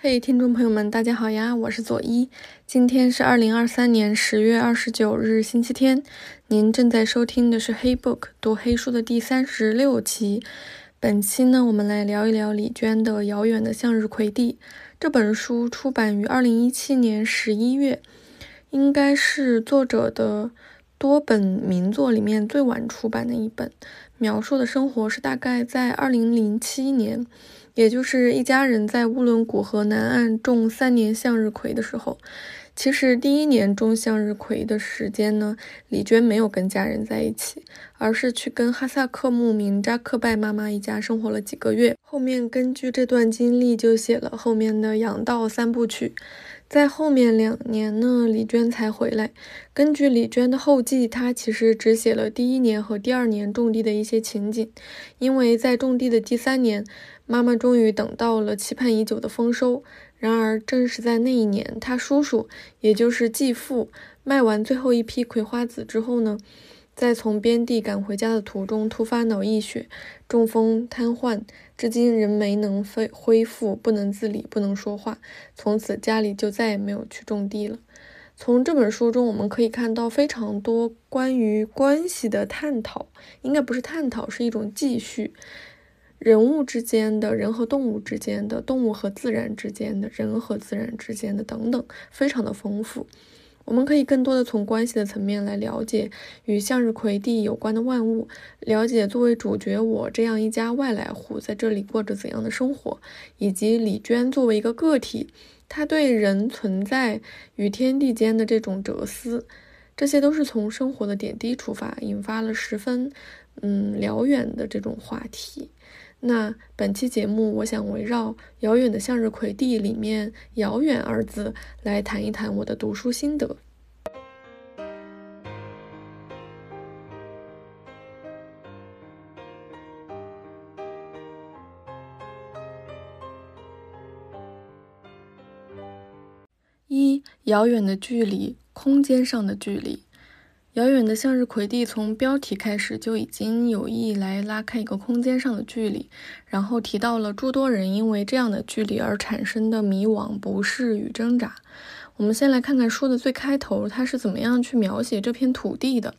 嘿，听众朋友们，大家好呀，我是左一。今天是二零二三年十月二十九日，星期天。您正在收听的是《黑 book》读黑书的第三十六期。本期呢，我们来聊一聊李娟的《遥远的向日葵地》这本书，出版于二零一七年十一月，应该是作者的多本名作里面最晚出版的一本。描述的生活是大概在二零零七年。也就是一家人在乌伦古河南岸种三年向日葵的时候，其实第一年种向日葵的时间呢，李娟没有跟家人在一起，而是去跟哈萨克牧民扎克拜妈妈一家生活了几个月。后面根据这段经历就写了后面的养道三部曲。在后面两年呢，李娟才回来。根据李娟的后记，她其实只写了第一年和第二年种地的一些情景，因为在种地的第三年，妈妈终于等到了期盼已久的丰收。然而，正是在那一年，她叔叔，也就是继父，卖完最后一批葵花籽之后呢。在从边地赶回家的途中，突发脑溢血，中风瘫痪，至今仍没能恢恢复，不能自理，不能说话。从此家里就再也没有去种地了。从这本书中，我们可以看到非常多关于关系的探讨，应该不是探讨，是一种继续。人物之间的人和动物之间的，动物和自然之间的，人和自然之间的等等，非常的丰富。我们可以更多的从关系的层面来了解与向日葵地有关的万物，了解作为主角我这样一家外来户在这里过着怎样的生活，以及李娟作为一个个体，她对人存在与天地间的这种哲思，这些都是从生活的点滴出发，引发了十分嗯辽远的这种话题。那本期节目，我想围绕《遥远的向日葵地》里面“遥远”二字来谈一谈我的读书心得。遥远的距离，空间上的距离。遥远的向日葵地，从标题开始就已经有意来拉开一个空间上的距离，然后提到了诸多人因为这样的距离而产生的迷惘、不适与挣扎。我们先来看看书的最开头，它是怎么样去描写这片土地的。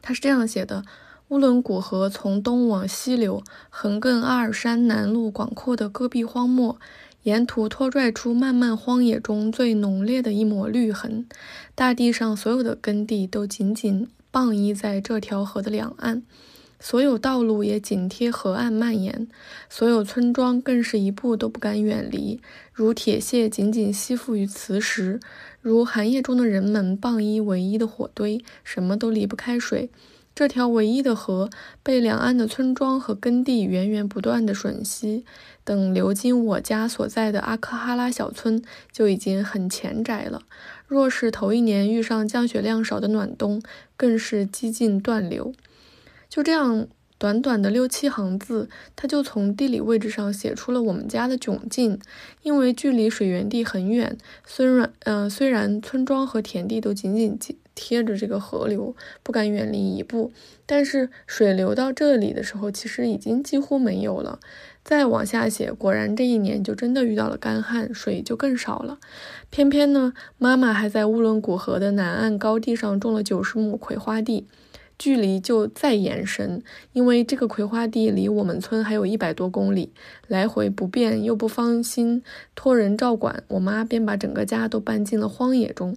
它是这样写的：乌伦古河从东往西流，横亘阿尔山南麓广阔的戈壁荒漠。沿途拖拽出漫漫荒野中最浓烈的一抹绿痕，大地上所有的耕地都紧紧傍依在这条河的两岸，所有道路也紧贴河岸蔓延，所有村庄更是一步都不敢远离，如铁屑紧紧吸附于磁石，如寒夜中的人们傍依唯一的火堆，什么都离不开水。这条唯一的河被两岸的村庄和耕地源源不断的吮吸。等流经我家所在的阿克哈拉小村，就已经很浅窄了。若是头一年遇上降雪量少的暖冬，更是几近断流。就这样，短短的六七行字，他就从地理位置上写出了我们家的窘境。因为距离水源地很远，虽然嗯，虽然村庄和田地都紧紧紧贴着这个河流，不敢远离一步，但是水流到这里的时候，其实已经几乎没有了。再往下写，果然这一年就真的遇到了干旱，水就更少了。偏偏呢，妈妈还在乌伦古河的南岸高地上种了九十亩葵花地，距离就再延伸，因为这个葵花地离我们村还有一百多公里，来回不便又不放心托人照管，我妈便把整个家都搬进了荒野中。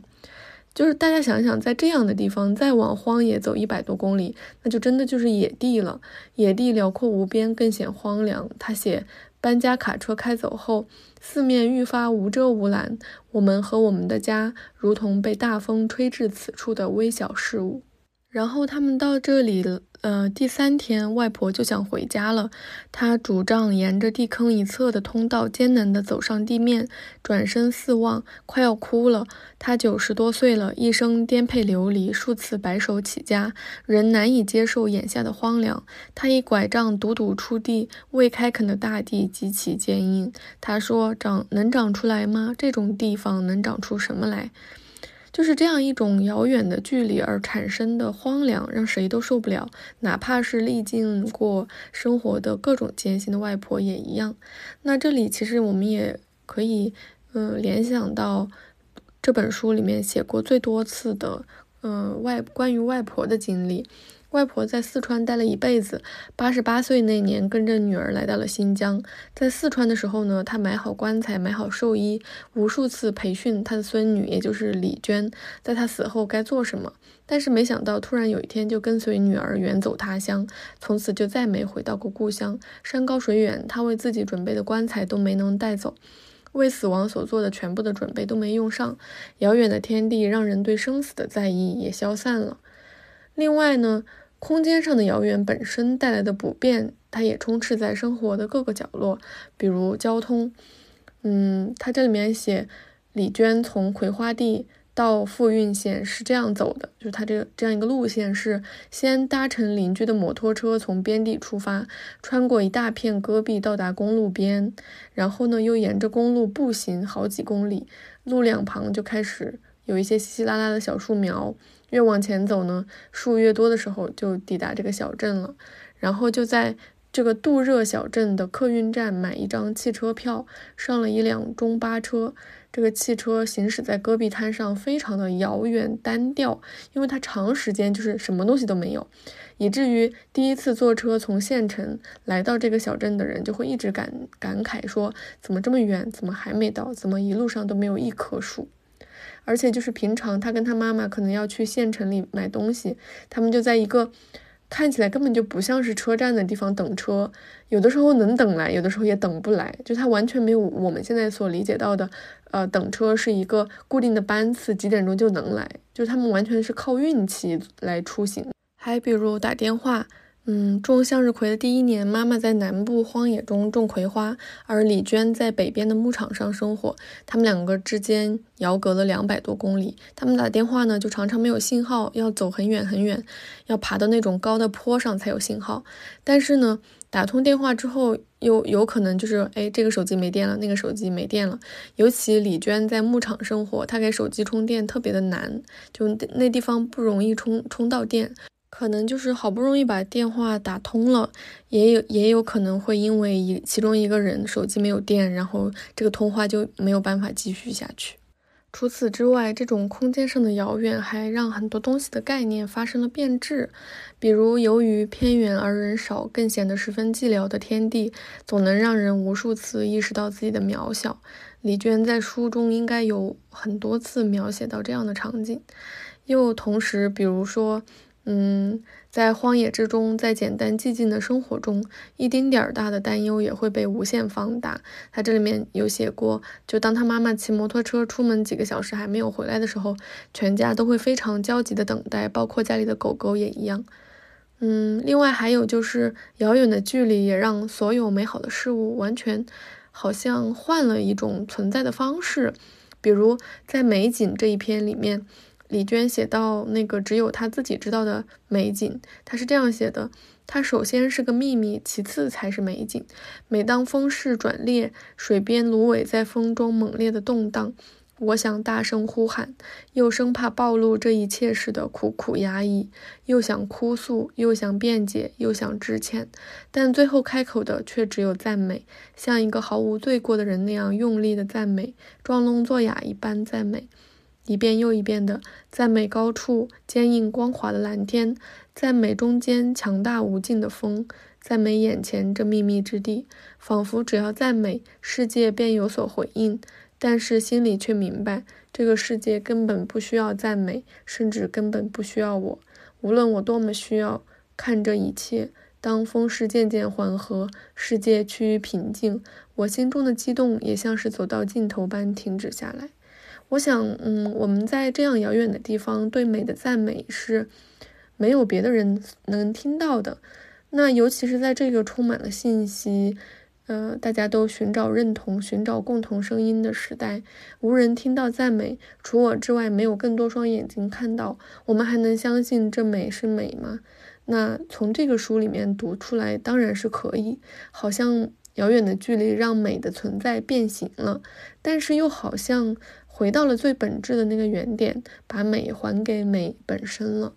就是大家想想，在这样的地方再往荒野走一百多公里，那就真的就是野地了。野地辽阔无边，更显荒凉。他写，搬家卡车开走后，四面愈发无遮无拦，我们和我们的家如同被大风吹至此处的微小事物。然后他们到这里。呃，第三天，外婆就想回家了。她拄杖沿着地坑一侧的通道艰难地走上地面，转身四望，快要哭了。她九十多岁了，一生颠沛流离，数次白手起家，仍难以接受眼下的荒凉。她一拐杖笃笃出地，未开垦的大地极其坚硬。她说：“长能长出来吗？这种地方能长出什么来？”就是这样一种遥远的距离而产生的荒凉，让谁都受不了，哪怕是历经过生活的各种艰辛的外婆也一样。那这里其实我们也可以，嗯，联想到这本书里面写过最多次的，嗯，外关于外婆的经历。外婆在四川待了一辈子，八十八岁那年跟着女儿来到了新疆。在四川的时候呢，她买好棺材，买好寿衣，无数次培训她的孙女，也就是李娟，在她死后该做什么。但是没想到，突然有一天就跟随女儿远走他乡，从此就再没回到过故乡。山高水远，她为自己准备的棺材都没能带走，为死亡所做的全部的准备都没用上。遥远的天地让人对生死的在意也消散了。另外呢？空间上的遥远本身带来的不便，它也充斥在生活的各个角落，比如交通。嗯，它这里面写，李娟从葵花地到富蕴县是这样走的，就是它这个这样一个路线是先搭乘邻居的摩托车从边地出发，穿过一大片戈壁到达公路边，然后呢又沿着公路步行好几公里，路两旁就开始有一些稀稀拉拉的小树苗。越往前走呢，树越多的时候，就抵达这个小镇了。然后就在这个杜热小镇的客运站买一张汽车票，上了一辆中巴车。这个汽车行驶在戈壁滩上，非常的遥远单调，因为它长时间就是什么东西都没有，以至于第一次坐车从县城来到这个小镇的人，就会一直感感慨说：怎么这么远？怎么还没到？怎么一路上都没有一棵树？而且就是平常他跟他妈妈可能要去县城里买东西，他们就在一个看起来根本就不像是车站的地方等车，有的时候能等来，有的时候也等不来，就他完全没有我们现在所理解到的，呃，等车是一个固定的班次，几点钟就能来，就他们完全是靠运气来出行。还比如打电话。嗯，种向日葵的第一年，妈妈在南部荒野中种葵花，而李娟在北边的牧场上生活。他们两个之间遥隔了两百多公里，他们打电话呢，就常常没有信号，要走很远很远，要爬到那种高的坡上才有信号。但是呢，打通电话之后，又有可能就是，哎，这个手机没电了，那个手机没电了。尤其李娟在牧场生活，她给手机充电特别的难，就那地方不容易充充到电。可能就是好不容易把电话打通了，也有也有可能会因为一其中一个人手机没有电，然后这个通话就没有办法继续下去。除此之外，这种空间上的遥远还让很多东西的概念发生了变质。比如，由于偏远而人少，更显得十分寂寥的天地，总能让人无数次意识到自己的渺小。李娟在书中应该有很多次描写到这样的场景。又同时，比如说。嗯，在荒野之中，在简单寂静的生活中，一丁点儿大的担忧也会被无限放大。他这里面有写过，就当他妈妈骑摩托车出门几个小时还没有回来的时候，全家都会非常焦急的等待，包括家里的狗狗也一样。嗯，另外还有就是遥远的距离也让所有美好的事物完全好像换了一种存在的方式，比如在美景这一篇里面。李娟写到那个只有她自己知道的美景，她是这样写的：它首先是个秘密，其次才是美景。每当风势转烈，水边芦苇在风中猛烈的动荡，我想大声呼喊，又生怕暴露这一切时的苦苦压抑，又想哭诉，又想辩解，又想致歉，但最后开口的却只有赞美，像一个毫无罪过的人那样用力的赞美，装聋作哑一般赞美。一遍又一遍的赞美高处坚硬光滑的蓝天，赞美中间强大无尽的风，赞美眼前这秘密之地，仿佛只要赞美，世界便有所回应。但是心里却明白，这个世界根本不需要赞美，甚至根本不需要我。无论我多么需要，看这一切，当风势渐渐缓和，世界趋于平静，我心中的激动也像是走到尽头般停止下来。我想，嗯，我们在这样遥远的地方对美的赞美是没有别的人能听到的。那尤其是在这个充满了信息，呃，大家都寻找认同、寻找共同声音的时代，无人听到赞美，除我之外没有更多双眼睛看到，我们还能相信这美是美吗？那从这个书里面读出来，当然是可以。好像遥远的距离让美的存在变形了，但是又好像。回到了最本质的那个原点把美还给美本身了。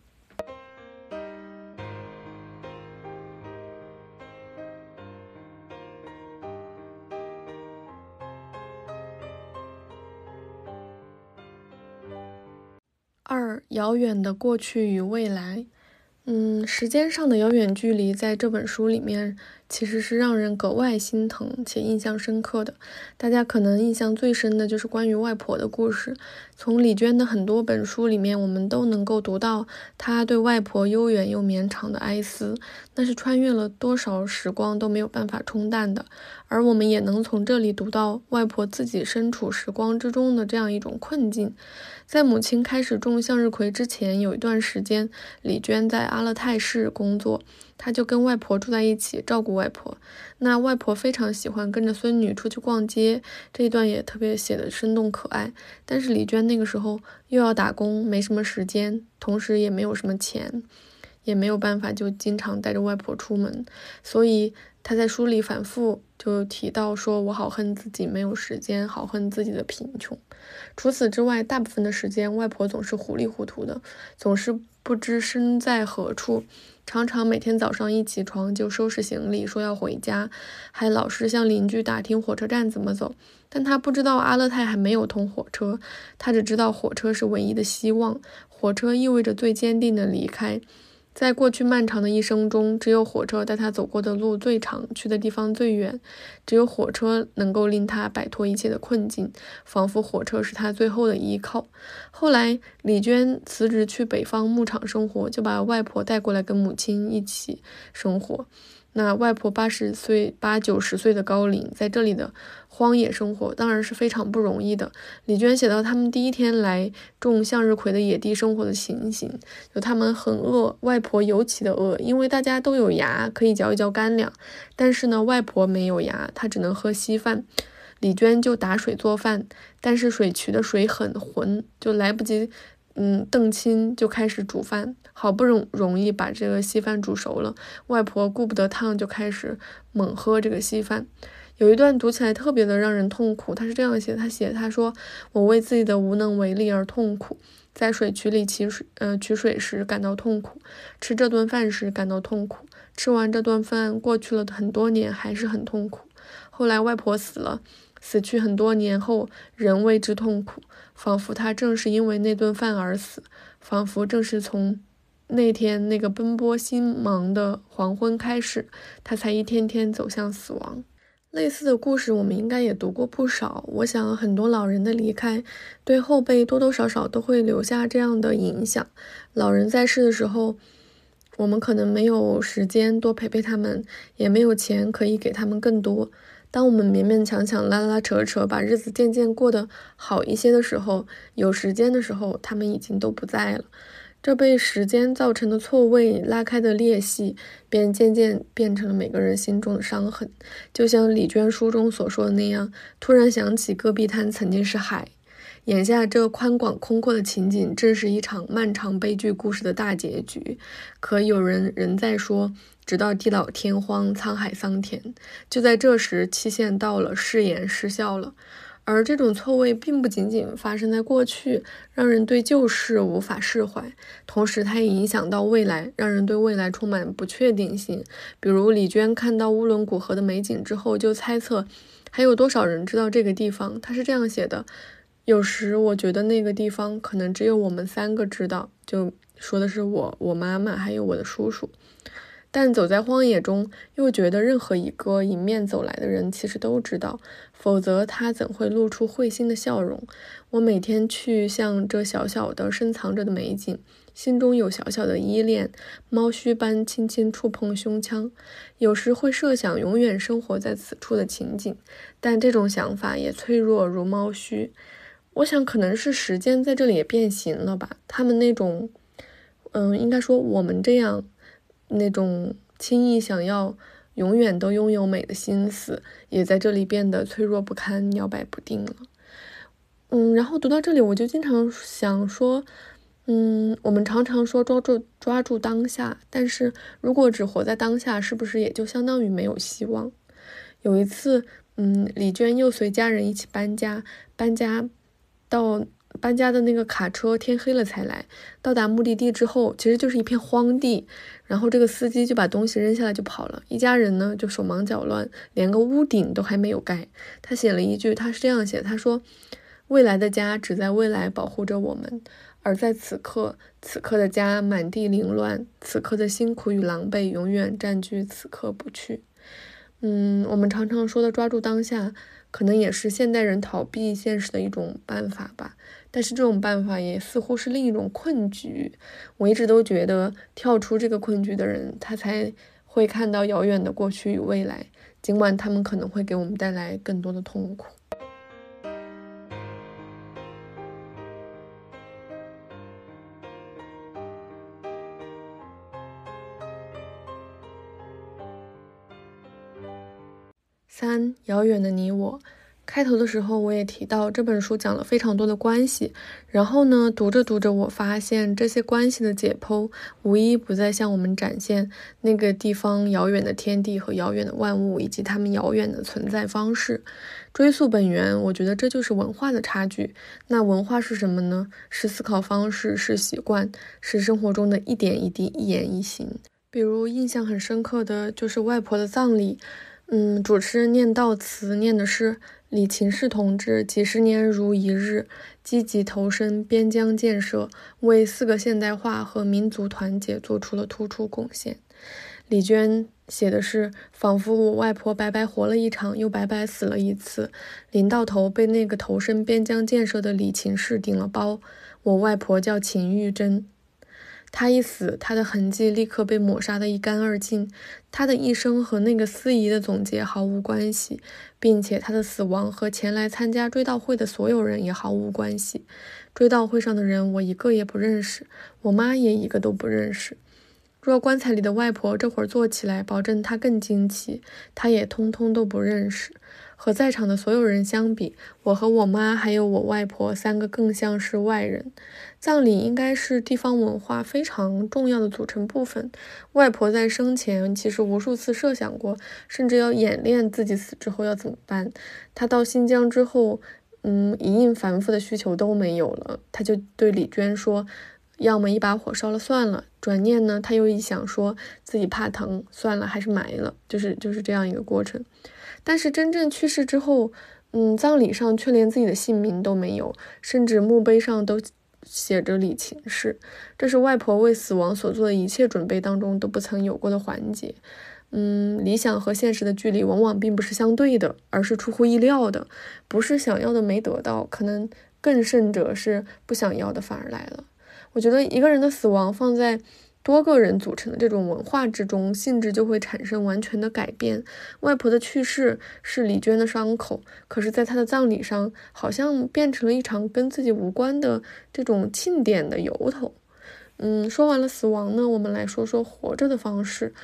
二遥远的过去与未来。嗯时间上的遥远距离在这本书里面其实是让人格外心疼且印象深刻的。大家可能印象最深的就是关于外婆的故事。从李娟的很多本书里面，我们都能够读到她对外婆悠远又绵长的哀思，那是穿越了多少时光都没有办法冲淡的。而我们也能从这里读到外婆自己身处时光之中的这样一种困境。在母亲开始种向日葵之前，有一段时间，李娟在阿勒泰市工作，她就跟外婆住在一起，照顾外婆。那外婆非常喜欢跟着孙女出去逛街，这一段也特别写的生动可爱。但是李娟那个时候又要打工，没什么时间，同时也没有什么钱，也没有办法就经常带着外婆出门，所以。他在书里反复就提到说：“我好恨自己没有时间，好恨自己的贫穷。”除此之外，大部分的时间，外婆总是糊里糊涂的，总是不知身在何处，常常每天早上一起床就收拾行李，说要回家，还老是向邻居打听火车站怎么走。但他不知道阿勒泰还没有通火车，他只知道火车是唯一的希望，火车意味着最坚定的离开。在过去漫长的一生中，只有火车带他走过的路最长，去的地方最远。只有火车能够令他摆脱一切的困境，仿佛火车是他最后的依靠。后来，李娟辞职去北方牧场生活，就把外婆带过来跟母亲一起生活。那外婆八十岁、八九十岁的高龄，在这里的荒野生活当然是非常不容易的。李娟写到他们第一天来种向日葵的野地生活的情形，就他们很饿，外婆尤其的饿，因为大家都有牙可以嚼一嚼干粮，但是呢，外婆没有牙，她只能喝稀饭。李娟就打水做饭，但是水渠的水很浑，就来不及。嗯，邓青就开始煮饭，好不容容易把这个稀饭煮熟了，外婆顾不得烫，就开始猛喝这个稀饭。有一段读起来特别的让人痛苦，他是这样写：他写他说，我为自己的无能为力而痛苦，在水渠里取水，呃，取水时感到痛苦，吃这顿饭时感到痛苦，吃完这顿饭过去了很多年还是很痛苦。后来外婆死了。死去很多年后，仍为之痛苦，仿佛他正是因为那顿饭而死，仿佛正是从那天那个奔波心忙的黄昏开始，他才一天天走向死亡。类似的故事，我们应该也读过不少。我想，很多老人的离开，对后辈多多少少都会留下这样的影响。老人在世的时候，我们可能没有时间多陪陪他们，也没有钱可以给他们更多。当我们勉勉强强、拉拉扯扯，把日子渐渐过得好一些的时候，有时间的时候，他们已经都不在了。这被时间造成的错位、拉开的裂隙，便渐渐变成了每个人心中的伤痕。就像李娟书中所说的那样，突然想起戈壁滩曾经是海。眼下这宽广空阔的情景，正是一场漫长悲剧故事的大结局。可有人仍在说，直到地老天荒、沧海桑田，就在这时，期限到了，誓言失效了。而这种错位，并不仅仅发生在过去，让人对旧事无法释怀，同时它也影响到未来，让人对未来充满不确定性。比如李娟看到乌伦古河的美景之后，就猜测还有多少人知道这个地方。她是这样写的。有时我觉得那个地方可能只有我们三个知道，就说的是我、我妈妈还有我的叔叔。但走在荒野中，又觉得任何一个迎面走来的人其实都知道，否则他怎会露出会心的笑容？我每天去向这小小的深藏着的美景，心中有小小的依恋，猫须般轻轻触碰胸腔。有时会设想永远生活在此处的情景，但这种想法也脆弱如猫须。我想，可能是时间在这里也变形了吧。他们那种，嗯，应该说我们这样那种轻易想要永远都拥有美的心思，也在这里变得脆弱不堪、摇摆不定了。嗯，然后读到这里，我就经常想说，嗯，我们常常说抓住抓住当下，但是如果只活在当下，是不是也就相当于没有希望？有一次，嗯，李娟又随家人一起搬家，搬家。到搬家的那个卡车，天黑了才来。到达目的地之后，其实就是一片荒地。然后这个司机就把东西扔下来就跑了。一家人呢就手忙脚乱，连个屋顶都还没有盖。他写了一句，他是这样写：他说，未来的家只在未来保护着我们，而在此刻，此刻的家满地凌乱，此刻的辛苦与狼狈永远占据此刻不去。嗯，我们常常说的抓住当下，可能也是现代人逃避现实的一种办法吧。但是这种办法也似乎是另一种困局。我一直都觉得，跳出这个困局的人，他才会看到遥远的过去与未来，尽管他们可能会给我们带来更多的痛苦。三，遥远的你我。开头的时候我也提到，这本书讲了非常多的关系。然后呢，读着读着，我发现这些关系的解剖，无一不在向我们展现那个地方遥远的天地和遥远的万物，以及它们遥远的存在方式。追溯本源，我觉得这就是文化的差距。那文化是什么呢？是思考方式，是习惯，是生活中的一点一滴、一言一行。比如印象很深刻的就是外婆的葬礼，嗯，主持人念悼词，念的是。李勤士同志几十年如一日，积极投身边疆建设，为四个现代化和民族团结做出了突出贡献。李娟写的是，仿佛我外婆白白活了一场，又白白死了一次。临到头，被那个投身边疆建设的李勤士顶了包。我外婆叫秦玉珍。他一死，他的痕迹立刻被抹杀得一干二净。他的一生和那个司仪的总结毫无关系，并且他的死亡和前来参加追悼会的所有人也毫无关系。追悼会上的人，我一个也不认识，我妈也一个都不认识。若棺材里的外婆这会儿坐起来，保证她更惊奇，她也通通都不认识。和在场的所有人相比，我和我妈还有我外婆三个更像是外人。葬礼应该是地方文化非常重要的组成部分。外婆在生前其实无数次设想过，甚至要演练自己死之后要怎么办。她到新疆之后，嗯，一应繁复的需求都没有了，她就对李娟说：“要么一把火烧了算了。”转念呢，他又一想，说自己怕疼，算了，还是埋了。就是就是这样一个过程。但是真正去世之后，嗯，葬礼上却连自己的姓名都没有，甚至墓碑上都写着李秦氏。这是外婆为死亡所做的一切准备当中都不曾有过的环节。嗯，理想和现实的距离往往并不是相对的，而是出乎意料的。不是想要的没得到，可能更甚者是不想要的反而来了。我觉得一个人的死亡放在。多个人组成的这种文化之中，性质就会产生完全的改变。外婆的去世是李娟的伤口，可是，在她的葬礼上，好像变成了一场跟自己无关的这种庆典的由头。嗯，说完了死亡呢，我们来说说活着的方式。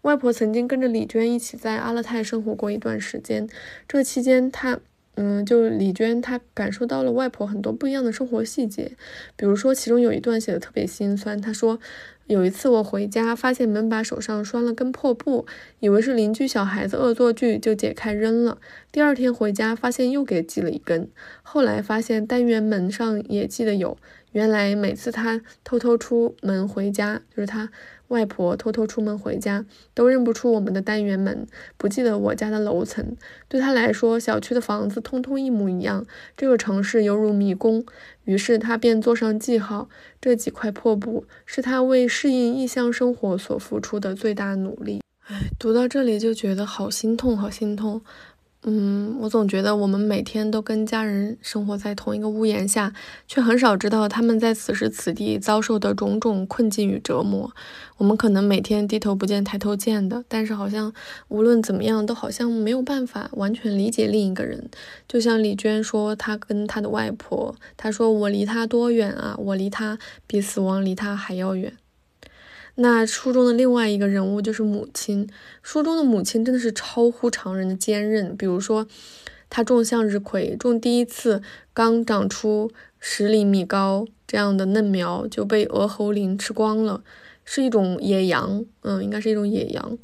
外婆曾经跟着李娟一起在阿勒泰生活过一段时间，这期间她。嗯，就李娟，她感受到了外婆很多不一样的生活细节，比如说其中有一段写的特别心酸。她说，有一次我回家，发现门把手上拴了根破布，以为是邻居小孩子恶作剧，就解开扔了。第二天回家，发现又给系了一根，后来发现单元门上也系的有。原来每次她偷偷出门回家，就是她。外婆偷偷出门回家，都认不出我们的单元门，不记得我家的楼层。对她来说，小区的房子通通一模一样，这个城市犹如迷宫。于是她便做上记号：这几块破布是他为适应异乡生活所付出的最大努力。哎，读到这里就觉得好心痛，好心痛。嗯，我总觉得我们每天都跟家人生活在同一个屋檐下，却很少知道他们在此时此地遭受的种种困境与折磨。我们可能每天低头不见抬头见的，但是好像无论怎么样，都好像没有办法完全理解另一个人。就像李娟说，她跟她的外婆，她说我离她多远啊？我离她比死亡离她还要远。那书中的另外一个人物就是母亲。书中的母亲真的是超乎常人的坚韧。比如说，她种向日葵，种第一次刚长出十厘米高这样的嫩苗就被鹅喉羚吃光了，是一种野羊，嗯，应该是一种野羊。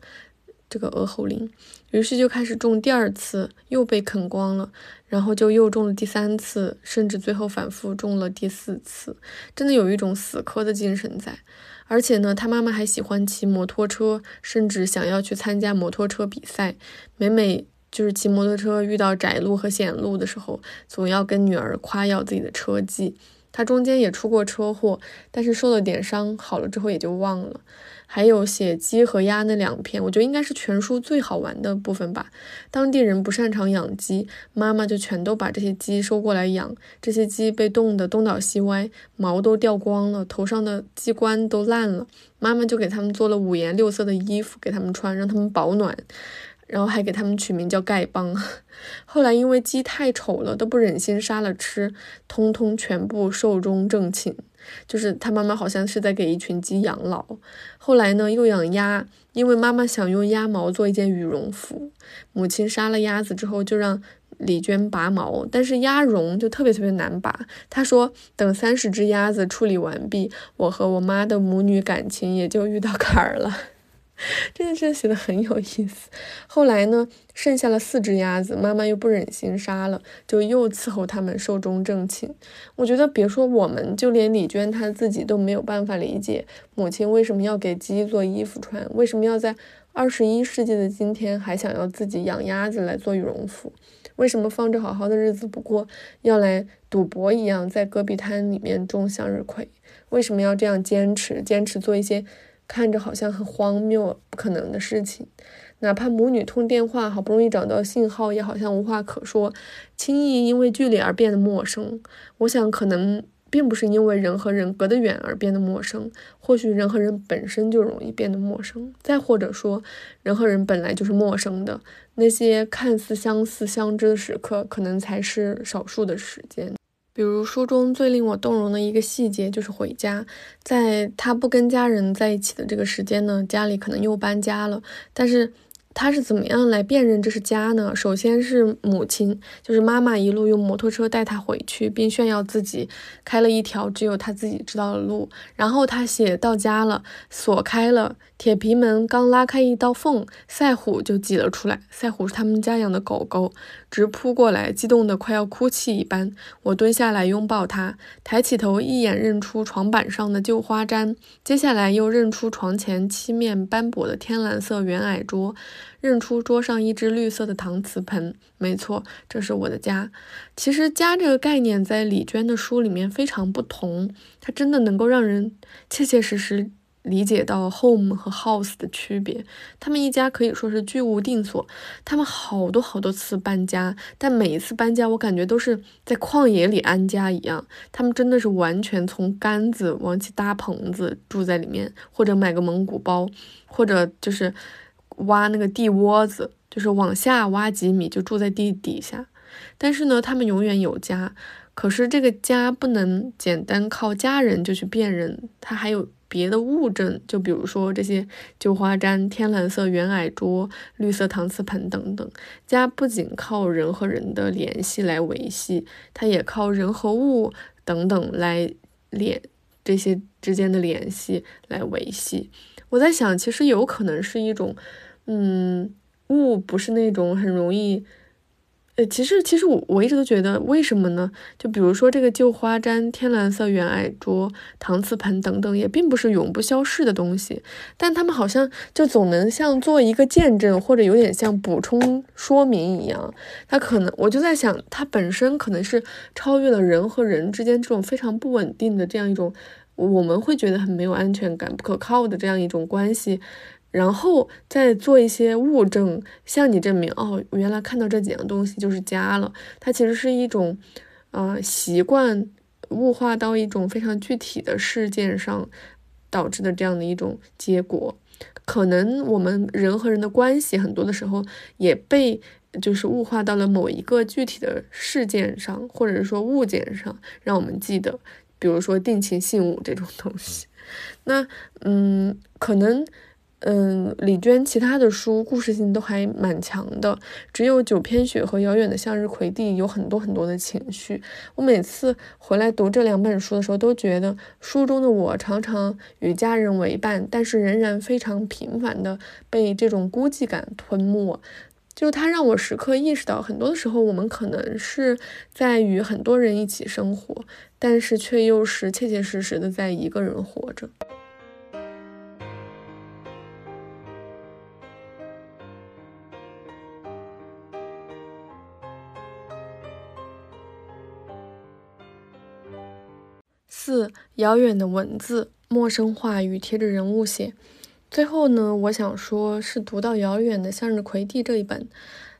这个鹅喉羚，于是就开始种第二次，又被啃光了，然后就又种了第三次，甚至最后反复种了第四次，真的有一种死磕的精神在。而且呢，他妈妈还喜欢骑摩托车，甚至想要去参加摩托车比赛。每每就是骑摩托车遇到窄路和险路的时候，总要跟女儿夸耀自己的车技。他中间也出过车祸，但是受了点伤，好了之后也就忘了。还有写鸡和鸭那两篇，我觉得应该是全书最好玩的部分吧。当地人不擅长养鸡，妈妈就全都把这些鸡收过来养。这些鸡被冻得东倒西歪，毛都掉光了，头上的鸡冠都烂了。妈妈就给他们做了五颜六色的衣服给他们穿，让他们保暖。然后还给他们取名叫丐帮。后来因为鸡太丑了，都不忍心杀了吃，通通全部寿终正寝。就是他妈妈好像是在给一群鸡养老。后来呢，又养鸭，因为妈妈想用鸭毛做一件羽绒服。母亲杀了鸭子之后，就让李娟拔毛，但是鸭绒就特别特别难拔。她说，等三十只鸭子处理完毕，我和我妈的母女感情也就遇到坎儿了。这件事写的很有意思。后来呢，剩下了四只鸭子，妈妈又不忍心杀了，就又伺候他们寿终正寝。我觉得，别说我们，就连李娟她自己都没有办法理解母亲为什么要给鸡做衣服穿，为什么要在二十一世纪的今天还想要自己养鸭子来做羽绒服，为什么放着好好的日子不过，要来赌博一样在戈壁滩里面种向日葵？为什么要这样坚持，坚持做一些？看着好像很荒谬、不可能的事情，哪怕母女通电话，好不容易找到信号，也好像无话可说，轻易因为距离而变得陌生。我想，可能并不是因为人和人隔得远而变得陌生，或许人和人本身就容易变得陌生。再或者说，人和人本来就是陌生的，那些看似相似相知的时刻，可能才是少数的时间。比如书中最令我动容的一个细节就是回家，在他不跟家人在一起的这个时间呢，家里可能又搬家了，但是。他是怎么样来辨认这是家呢？首先是母亲，就是妈妈一路用摩托车带他回去，并炫耀自己开了一条只有他自己知道的路。然后他写到家了，锁开了，铁皮门刚拉开一道缝，赛虎就挤了出来。赛虎是他们家养的狗狗，直扑过来，激动得快要哭泣一般。我蹲下来拥抱他，抬起头一眼认出床板上的旧花毡，接下来又认出床前漆面斑驳的天蓝色圆矮桌。认出桌上一只绿色的搪瓷盆，没错，这是我的家。其实“家”这个概念在李娟的书里面非常不同，它真的能够让人切切实实理解到 home 和 house 的区别。他们一家可以说是居无定所，他们好多好多次搬家，但每一次搬家，我感觉都是在旷野里安家一样。他们真的是完全从杆子往起搭棚子住在里面，或者买个蒙古包，或者就是。挖那个地窝子，就是往下挖几米就住在地底下。但是呢，他们永远有家。可是这个家不能简单靠家人就去辨认，它还有别的物证，就比如说这些旧花毡、天蓝色圆矮桌、绿色搪瓷盆等等。家不仅靠人和人的联系来维系，它也靠人和物等等来联这些之间的联系来维系。我在想，其实有可能是一种。嗯，物不是那种很容易，呃，其实其实我我一直都觉得，为什么呢？就比如说这个旧花毡、天蓝色圆矮桌、搪瓷盆等等，也并不是永不消逝的东西，但他们好像就总能像做一个见证，或者有点像补充说明一样。它可能，我就在想，它本身可能是超越了人和人之间这种非常不稳定的这样一种，我们会觉得很没有安全感、不可靠的这样一种关系。然后再做一些物证，向你证明哦，原来看到这几样东西就是家了。它其实是一种，呃，习惯物化到一种非常具体的事件上导致的这样的一种结果。可能我们人和人的关系很多的时候也被就是物化到了某一个具体的事件上，或者是说物件上，让我们记得，比如说定情信物这种东西。那嗯，可能。嗯，李娟其他的书故事性都还蛮强的，只有《九片雪》和《遥远的向日葵地》有很多很多的情绪。我每次回来读这两本书的时候，都觉得书中的我常常与家人为伴，但是仍然非常频繁的被这种孤寂感吞没。就它让我时刻意识到，很多的时候我们可能是在与很多人一起生活，但是却又是切切实实的在一个人活着。四、遥远的文字，陌生话语贴着人物写。最后呢，我想说，是读到《遥远的向日葵地》这一本，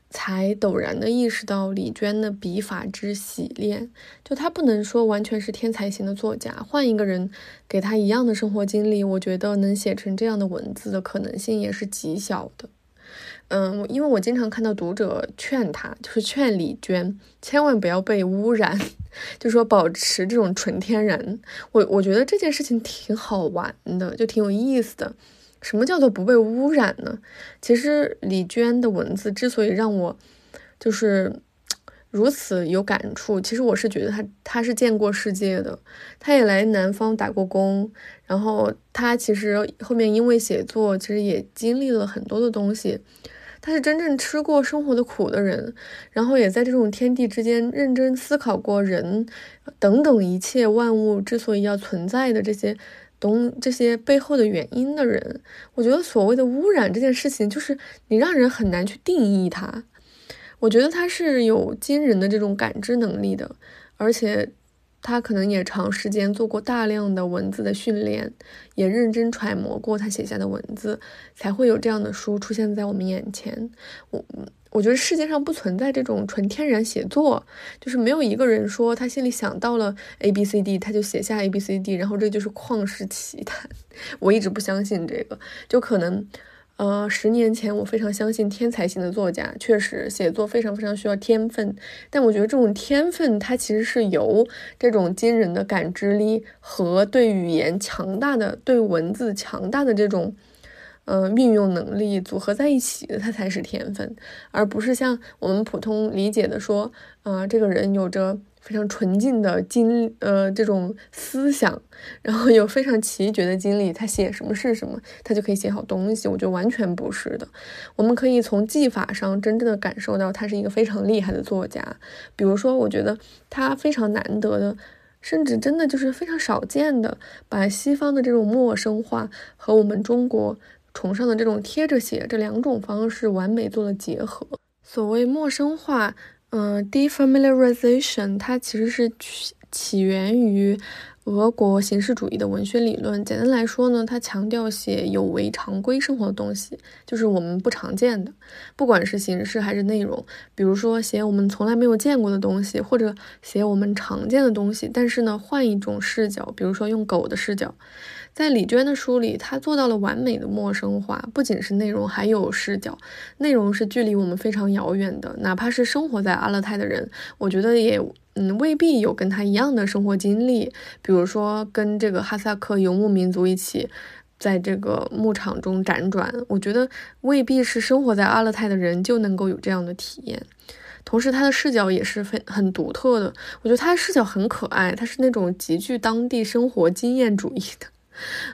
才陡然的意识到李娟的笔法之洗练。就她不能说完全是天才型的作家，换一个人给她一样的生活经历，我觉得能写成这样的文字的可能性也是极小的。嗯，因为我经常看到读者劝他，就是劝李娟千万不要被污染，就说保持这种纯天然。我我觉得这件事情挺好玩的，就挺有意思的。什么叫做不被污染呢？其实李娟的文字之所以让我就是如此有感触，其实我是觉得她她是见过世界的，她也来南方打过工，然后她其实后面因为写作，其实也经历了很多的东西。他是真正吃过生活的苦的人，然后也在这种天地之间认真思考过人等等一切万物之所以要存在的这些东这些背后的原因的人。我觉得所谓的污染这件事情，就是你让人很难去定义它。我觉得他是有惊人的这种感知能力的，而且。他可能也长时间做过大量的文字的训练，也认真揣摩过他写下的文字，才会有这样的书出现在我们眼前。我我觉得世界上不存在这种纯天然写作，就是没有一个人说他心里想到了 A B C D，他就写下 A B C D，然后这就是旷世奇谈。我一直不相信这个，就可能。呃，十年前我非常相信天才型的作家，确实写作非常非常需要天分。但我觉得这种天分，它其实是由这种惊人的感知力和对语言强大的、对文字强大的这种，呃，运用能力组合在一起的，它才是天分，而不是像我们普通理解的说，啊，这个人有着。非常纯净的经，呃，这种思想，然后有非常奇绝的经历，他写什么是什么，他就可以写好东西。我觉得完全不是的。我们可以从技法上真正的感受到他是一个非常厉害的作家。比如说，我觉得他非常难得的，甚至真的就是非常少见的，把西方的这种陌生化和我们中国崇尚的这种贴着写这两种方式完美做了结合。所谓陌生化。嗯，defamiliarization 它其实是起起源于俄国形式主义的文学理论。简单来说呢，它强调写有违常规生活的东西，就是我们不常见的，不管是形式还是内容。比如说写我们从来没有见过的东西，或者写我们常见的东西，但是呢，换一种视角，比如说用狗的视角。在李娟的书里，她做到了完美的陌生化，不仅是内容，还有视角。内容是距离我们非常遥远的，哪怕是生活在阿勒泰的人，我觉得也嗯未必有跟他一样的生活经历。比如说跟这个哈萨克游牧民族一起在这个牧场中辗转，我觉得未必是生活在阿勒泰的人就能够有这样的体验。同时，他的视角也是非很独特的，我觉得他的视角很可爱，他是那种极具当地生活经验主义的。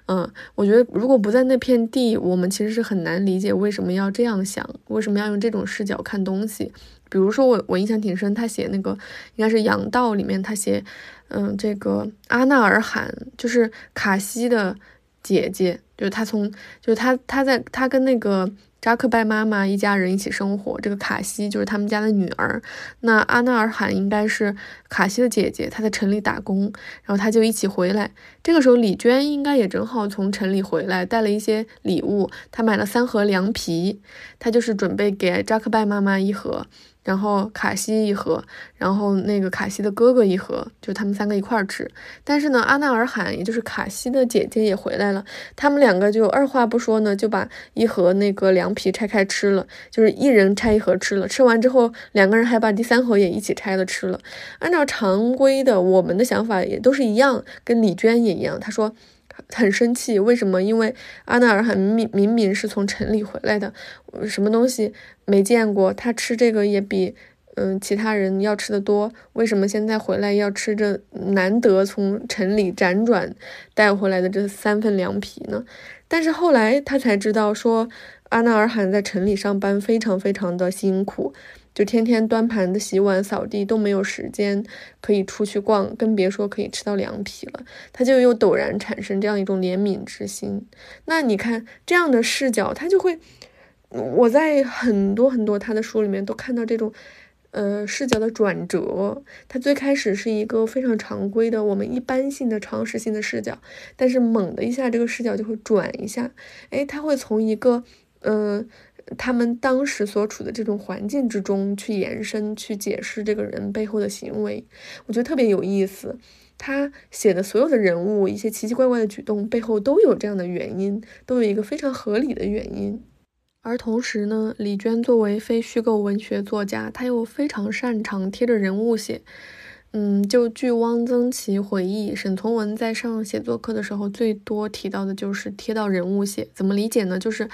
嗯，我觉得如果不在那片地，我们其实是很难理解为什么要这样想，为什么要用这种视角看东西。比如说，我我印象挺深，他写那个应该是《羊道》里面，他写，嗯，这个阿纳尔罕就是卡西的姐姐，就是他从，就是他他在他跟那个。扎克拜妈妈一家人一起生活，这个卡西就是他们家的女儿。那阿纳尔罕应该是卡西的姐姐，她在城里打工，然后她就一起回来。这个时候，李娟应该也正好从城里回来，带了一些礼物。她买了三盒凉皮，她就是准备给扎克拜妈妈一盒。然后卡西一盒，然后那个卡西的哥哥一盒，就他们三个一块儿吃。但是呢，阿纳尔罕，也就是卡西的姐姐也回来了，他们两个就二话不说呢，就把一盒那个凉皮拆开吃了，就是一人拆一盒吃了。吃完之后，两个人还把第三盒也一起拆了吃了。按照常规的，我们的想法也都是一样，跟李娟也一样。她说。很生气，为什么？因为阿纳尔罕明明明是从城里回来的，什么东西没见过，他吃这个也比嗯其他人要吃的多，为什么现在回来要吃这难得从城里辗转带回来的这三份凉皮呢？但是后来他才知道，说阿纳尔罕在城里上班非常非常的辛苦。就天天端盘子、洗碗、扫地都没有时间可以出去逛，更别说可以吃到凉皮了。他就又陡然产生这样一种怜悯之心。那你看这样的视角，他就会，我在很多很多他的书里面都看到这种呃，视角的转折，它最开始是一个非常常规的、我们一般性的常识性的视角，但是猛的一下，这个视角就会转一下，哎，它会从一个，呃，他们当时所处的这种环境之中去延伸、去解释这个人背后的行为，我觉得特别有意思。他写的所有的人物，一些奇奇怪怪的举动背后都有这样的原因，都有一个非常合理的原因。而同时呢，李娟作为非虚构文学作家，她又非常擅长贴着人物写。嗯，就据汪曾祺回忆，沈从文在上写作课的时候，最多提到的就是贴到人物写。怎么理解呢？就是，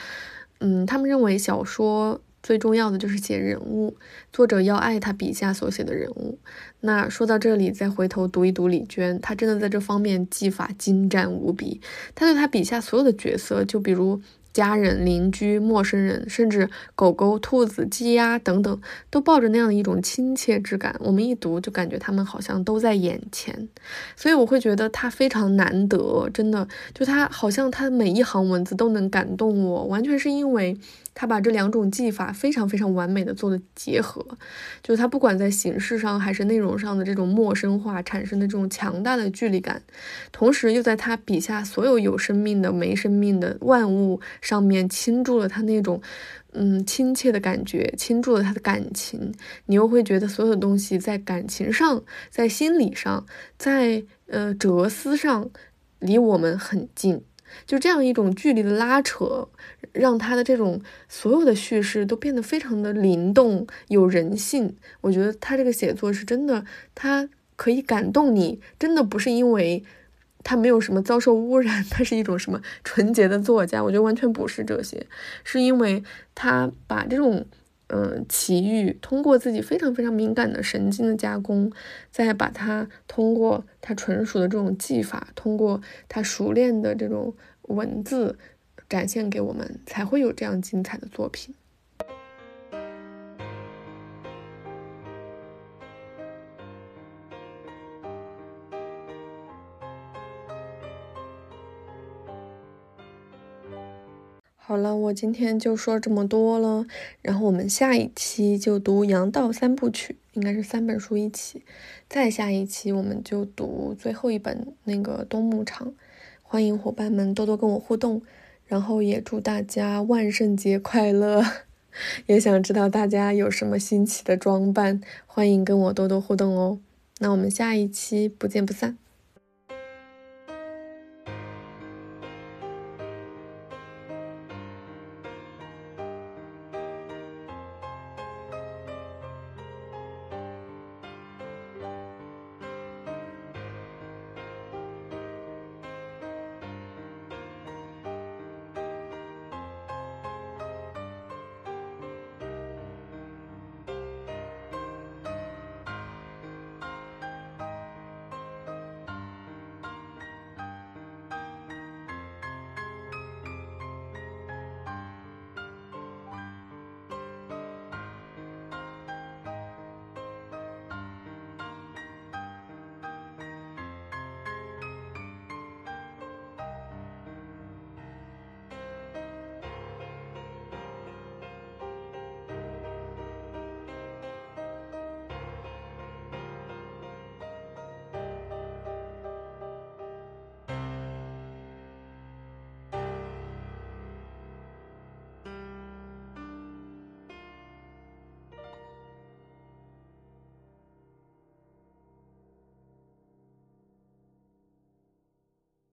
嗯，他们认为小说最重要的就是写人物，作者要爱他笔下所写的人物。那说到这里，再回头读一读李娟，她真的在这方面技法精湛无比。她对她笔下所有的角色，就比如。家人、邻居、陌生人，甚至狗狗、兔子、鸡鸭等等，都抱着那样的一种亲切之感。我们一读就感觉他们好像都在眼前，所以我会觉得他非常难得，真的，就他好像他每一行文字都能感动我，完全是因为。他把这两种技法非常非常完美的做了结合，就是他不管在形式上还是内容上的这种陌生化产生的这种强大的距离感，同时又在他笔下所有有生命的、没生命的万物上面倾注了他那种嗯亲切的感觉，倾注了他的感情，你又会觉得所有的东西在感情上、在心理上、在呃哲思上离我们很近。就这样一种距离的拉扯，让他的这种所有的叙事都变得非常的灵动、有人性。我觉得他这个写作是真的，他可以感动你，真的不是因为他没有什么遭受污染，他是一种什么纯洁的作家。我觉得完全不是这些，是因为他把这种。嗯，奇遇通过自己非常非常敏感的神经的加工，再把它通过他纯熟的这种技法，通过他熟练的这种文字展现给我们，才会有这样精彩的作品。好了，我今天就说这么多了，然后我们下一期就读《阳道三部曲》，应该是三本书一起。再下一期我们就读最后一本那个《冬牧场》。欢迎伙伴们多多跟我互动，然后也祝大家万圣节快乐！也想知道大家有什么新奇的装扮，欢迎跟我多多互动哦。那我们下一期不见不散。